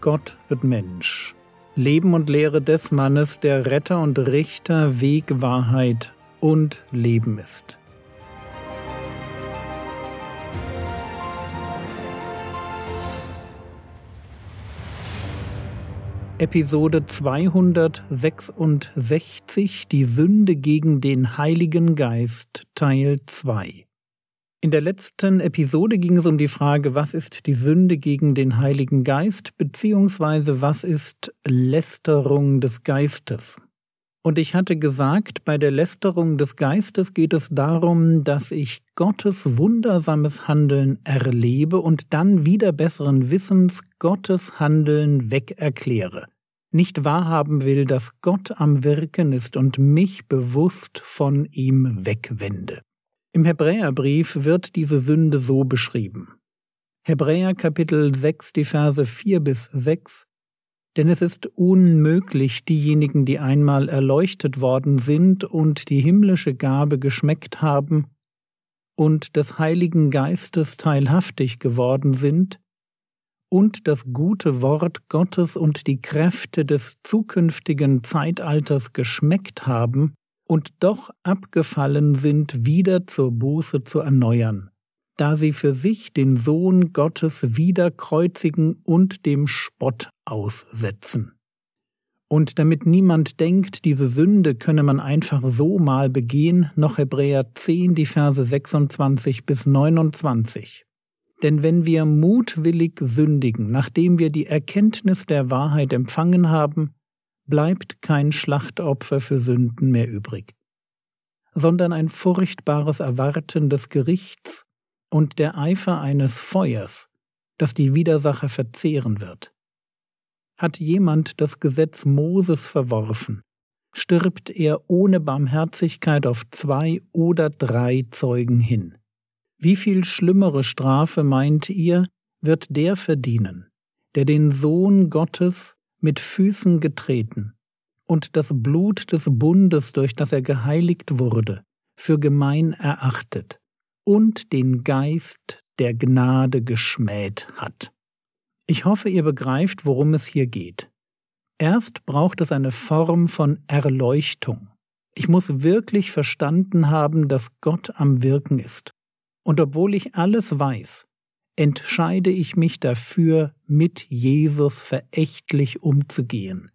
Gott wird Mensch. Leben und Lehre des Mannes, der Retter und Richter, Weg, Wahrheit und Leben ist. Episode 266 Die Sünde gegen den Heiligen Geist Teil 2 in der letzten Episode ging es um die Frage, was ist die Sünde gegen den Heiligen Geist, beziehungsweise was ist Lästerung des Geistes. Und ich hatte gesagt, bei der Lästerung des Geistes geht es darum, dass ich Gottes wundersames Handeln erlebe und dann wieder besseren Wissens Gottes Handeln wegerkläre. Nicht wahrhaben will, dass Gott am Wirken ist und mich bewusst von ihm wegwende. Im Hebräerbrief wird diese Sünde so beschrieben. Hebräer Kapitel 6, die Verse 4 bis 6 Denn es ist unmöglich, diejenigen, die einmal erleuchtet worden sind und die himmlische Gabe geschmeckt haben und des Heiligen Geistes teilhaftig geworden sind, und das gute Wort Gottes und die Kräfte des zukünftigen Zeitalters geschmeckt haben, und doch abgefallen sind, wieder zur Buße zu erneuern, da sie für sich den Sohn Gottes wieder kreuzigen und dem Spott aussetzen. Und damit niemand denkt, diese Sünde könne man einfach so mal begehen, noch Hebräer 10, die Verse 26 bis 29. Denn wenn wir mutwillig sündigen, nachdem wir die Erkenntnis der Wahrheit empfangen haben, bleibt kein Schlachtopfer für Sünden mehr übrig, sondern ein furchtbares Erwarten des Gerichts und der Eifer eines Feuers, das die Widersacher verzehren wird. Hat jemand das Gesetz Moses verworfen, stirbt er ohne Barmherzigkeit auf zwei oder drei Zeugen hin. Wie viel schlimmere Strafe meint ihr, wird der verdienen, der den Sohn Gottes mit Füßen getreten und das Blut des Bundes, durch das er geheiligt wurde, für gemein erachtet und den Geist der Gnade geschmäht hat. Ich hoffe, ihr begreift, worum es hier geht. Erst braucht es eine Form von Erleuchtung. Ich muss wirklich verstanden haben, dass Gott am Wirken ist. Und obwohl ich alles weiß, entscheide ich mich dafür, mit Jesus verächtlich umzugehen,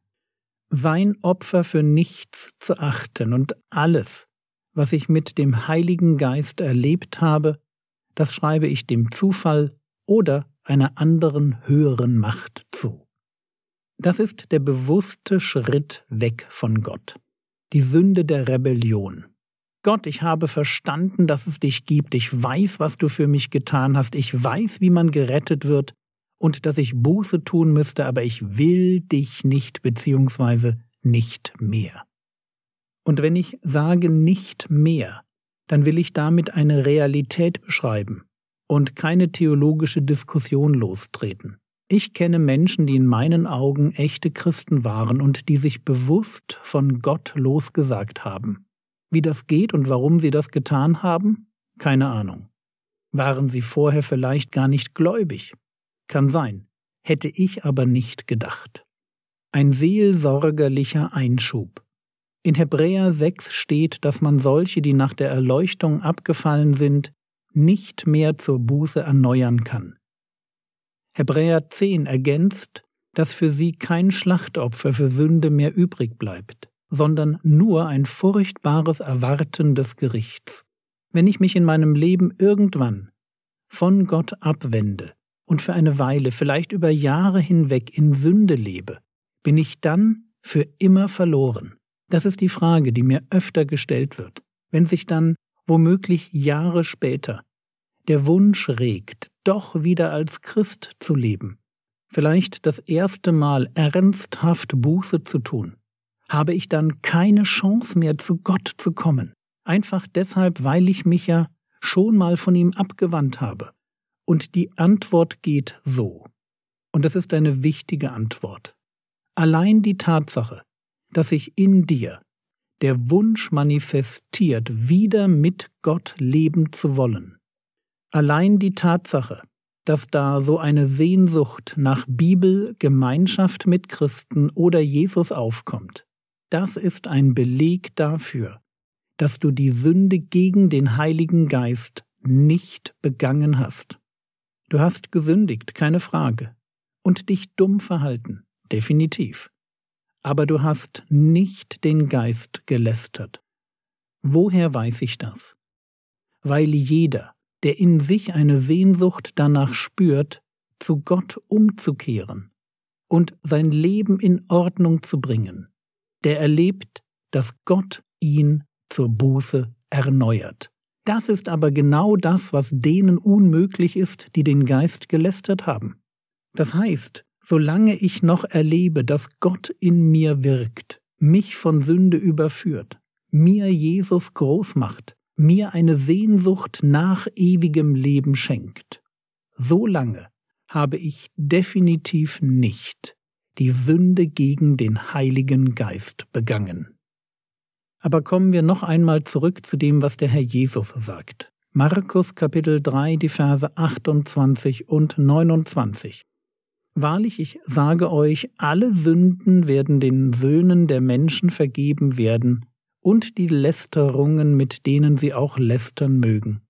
sein Opfer für nichts zu achten und alles, was ich mit dem Heiligen Geist erlebt habe, das schreibe ich dem Zufall oder einer anderen höheren Macht zu. Das ist der bewusste Schritt weg von Gott, die Sünde der Rebellion. Gott, ich habe verstanden, dass es dich gibt, ich weiß, was du für mich getan hast, ich weiß, wie man gerettet wird und dass ich Buße tun müsste, aber ich will dich nicht beziehungsweise nicht mehr. Und wenn ich sage nicht mehr, dann will ich damit eine Realität beschreiben und keine theologische Diskussion lostreten. Ich kenne Menschen, die in meinen Augen echte Christen waren und die sich bewusst von Gott losgesagt haben. Wie das geht und warum sie das getan haben? Keine Ahnung. Waren sie vorher vielleicht gar nicht gläubig? Kann sein. Hätte ich aber nicht gedacht. Ein seelsorgerlicher Einschub. In Hebräer 6 steht, dass man solche, die nach der Erleuchtung abgefallen sind, nicht mehr zur Buße erneuern kann. Hebräer 10 ergänzt, dass für sie kein Schlachtopfer für Sünde mehr übrig bleibt sondern nur ein furchtbares Erwarten des Gerichts. Wenn ich mich in meinem Leben irgendwann von Gott abwende und für eine Weile, vielleicht über Jahre hinweg in Sünde lebe, bin ich dann für immer verloren? Das ist die Frage, die mir öfter gestellt wird. Wenn sich dann, womöglich Jahre später, der Wunsch regt, doch wieder als Christ zu leben, vielleicht das erste Mal ernsthaft Buße zu tun, habe ich dann keine Chance mehr zu Gott zu kommen. Einfach deshalb, weil ich mich ja schon mal von ihm abgewandt habe. Und die Antwort geht so. Und das ist eine wichtige Antwort. Allein die Tatsache, dass sich in dir der Wunsch manifestiert, wieder mit Gott leben zu wollen. Allein die Tatsache, dass da so eine Sehnsucht nach Bibel, Gemeinschaft mit Christen oder Jesus aufkommt. Das ist ein Beleg dafür, dass du die Sünde gegen den Heiligen Geist nicht begangen hast. Du hast gesündigt, keine Frage, und dich dumm verhalten, definitiv. Aber du hast nicht den Geist gelästert. Woher weiß ich das? Weil jeder, der in sich eine Sehnsucht danach spürt, zu Gott umzukehren und sein Leben in Ordnung zu bringen, der erlebt, dass Gott ihn zur Buße erneuert. Das ist aber genau das, was denen unmöglich ist, die den Geist gelästert haben. Das heißt, solange ich noch erlebe, dass Gott in mir wirkt, mich von Sünde überführt, mir Jesus groß macht, mir eine Sehnsucht nach ewigem Leben schenkt, solange habe ich definitiv nicht die Sünde gegen den Heiligen Geist begangen. Aber kommen wir noch einmal zurück zu dem, was der Herr Jesus sagt. Markus Kapitel 3, die Verse 28 und 29. Wahrlich, ich sage euch, alle Sünden werden den Söhnen der Menschen vergeben werden und die Lästerungen, mit denen sie auch lästern mögen.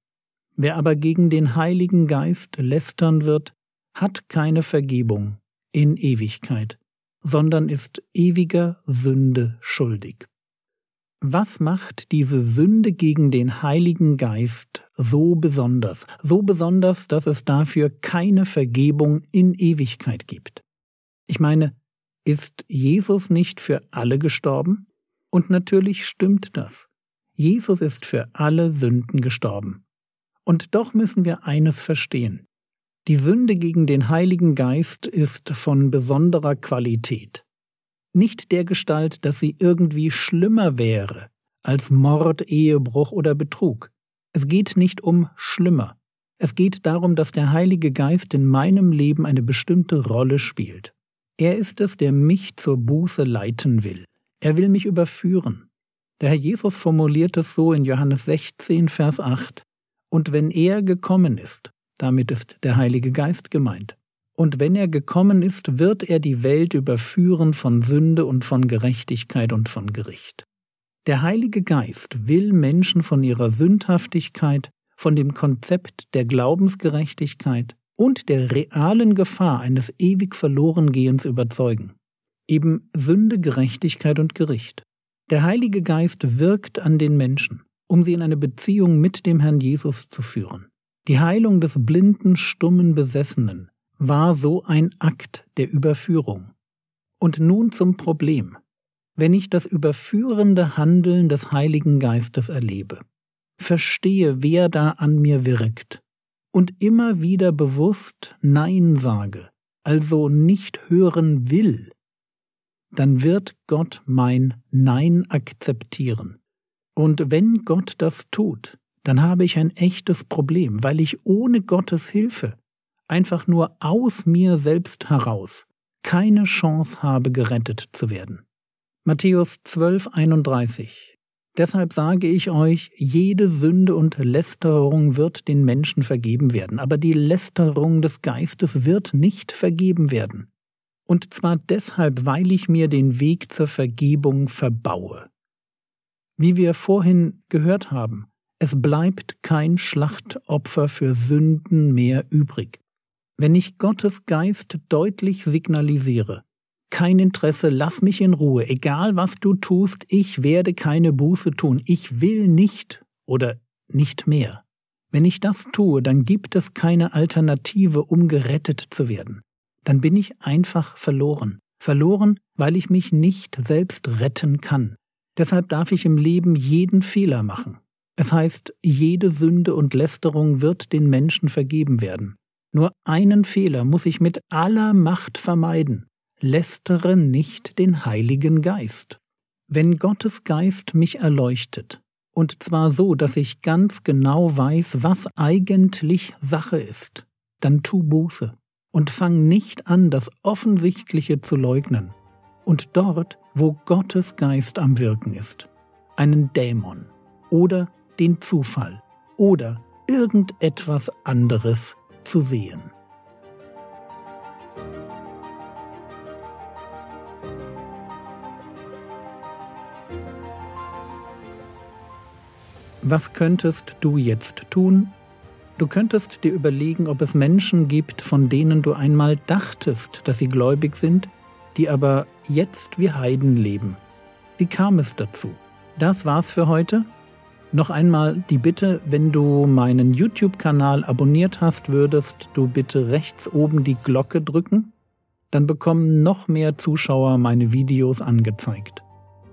Wer aber gegen den Heiligen Geist lästern wird, hat keine Vergebung in Ewigkeit, sondern ist ewiger Sünde schuldig. Was macht diese Sünde gegen den Heiligen Geist so besonders, so besonders, dass es dafür keine Vergebung in Ewigkeit gibt? Ich meine, ist Jesus nicht für alle gestorben? Und natürlich stimmt das. Jesus ist für alle Sünden gestorben. Und doch müssen wir eines verstehen. Die Sünde gegen den Heiligen Geist ist von besonderer Qualität nicht der Gestalt, dass sie irgendwie schlimmer wäre als Mord, Ehebruch oder Betrug. Es geht nicht um schlimmer. Es geht darum, dass der Heilige Geist in meinem Leben eine bestimmte Rolle spielt. Er ist es, der mich zur Buße leiten will. Er will mich überführen. Der Herr Jesus formuliert es so in Johannes 16, Vers 8. Und wenn er gekommen ist, damit ist der Heilige Geist gemeint, und wenn er gekommen ist, wird er die Welt überführen von Sünde und von Gerechtigkeit und von Gericht. Der Heilige Geist will Menschen von ihrer Sündhaftigkeit, von dem Konzept der Glaubensgerechtigkeit und der realen Gefahr eines ewig Verlorengehens überzeugen. Eben Sünde, Gerechtigkeit und Gericht. Der Heilige Geist wirkt an den Menschen, um sie in eine Beziehung mit dem Herrn Jesus zu führen. Die Heilung des blinden, stummen Besessenen, war so ein Akt der Überführung. Und nun zum Problem. Wenn ich das überführende Handeln des Heiligen Geistes erlebe, verstehe, wer da an mir wirkt, und immer wieder bewusst Nein sage, also nicht hören will, dann wird Gott mein Nein akzeptieren. Und wenn Gott das tut, dann habe ich ein echtes Problem, weil ich ohne Gottes Hilfe einfach nur aus mir selbst heraus keine Chance habe, gerettet zu werden. Matthäus 12, 31. Deshalb sage ich euch, jede Sünde und Lästerung wird den Menschen vergeben werden, aber die Lästerung des Geistes wird nicht vergeben werden. Und zwar deshalb, weil ich mir den Weg zur Vergebung verbaue. Wie wir vorhin gehört haben, es bleibt kein Schlachtopfer für Sünden mehr übrig. Wenn ich Gottes Geist deutlich signalisiere, kein Interesse, lass mich in Ruhe, egal was du tust, ich werde keine Buße tun, ich will nicht oder nicht mehr. Wenn ich das tue, dann gibt es keine Alternative, um gerettet zu werden. Dann bin ich einfach verloren. Verloren, weil ich mich nicht selbst retten kann. Deshalb darf ich im Leben jeden Fehler machen. Es heißt, jede Sünde und Lästerung wird den Menschen vergeben werden. Nur einen Fehler muss ich mit aller Macht vermeiden. Lästere nicht den Heiligen Geist. Wenn Gottes Geist mich erleuchtet, und zwar so, dass ich ganz genau weiß, was eigentlich Sache ist, dann tu Buße und fang nicht an, das Offensichtliche zu leugnen. Und dort, wo Gottes Geist am Wirken ist, einen Dämon oder den Zufall oder irgendetwas anderes zu sehen. Was könntest du jetzt tun? Du könntest dir überlegen, ob es Menschen gibt, von denen du einmal dachtest, dass sie gläubig sind, die aber jetzt wie Heiden leben. Wie kam es dazu? Das war's für heute. Noch einmal die Bitte, wenn du meinen YouTube-Kanal abonniert hast, würdest du bitte rechts oben die Glocke drücken, dann bekommen noch mehr Zuschauer meine Videos angezeigt.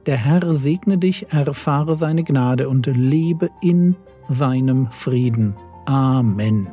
Der Herr segne dich, erfahre seine Gnade und lebe in seinem Frieden. Amen.